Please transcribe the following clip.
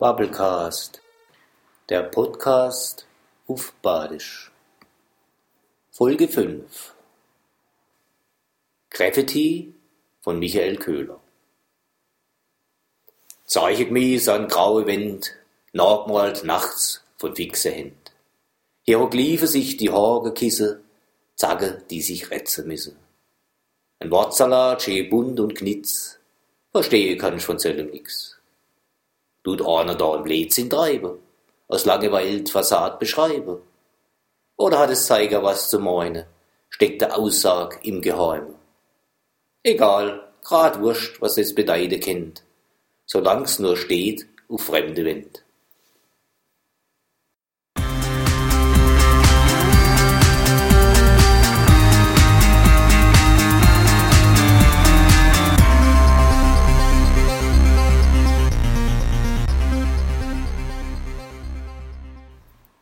Bubblecast, der Podcast auf Badisch. Folge 5 Graffiti von Michael Köhler. Zeichet mich an graue Wind, nachgemalt nachts von fixe Händ. Hieroglyphen sich die Haare kisse, Zacke, die sich retzen müsse. Ein Wortsalat, schön bunt und knitz, verstehe kann ich von sellem nix tut einer da im Blödsinn treiben, aus Langeweile die Fassade beschreiben? Oder hat es Zeiger was zu meinen, steckt der Aussag im Geheimen? Egal, grad wurscht, was es bedeuten kennt, solang's nur steht auf fremde Wind.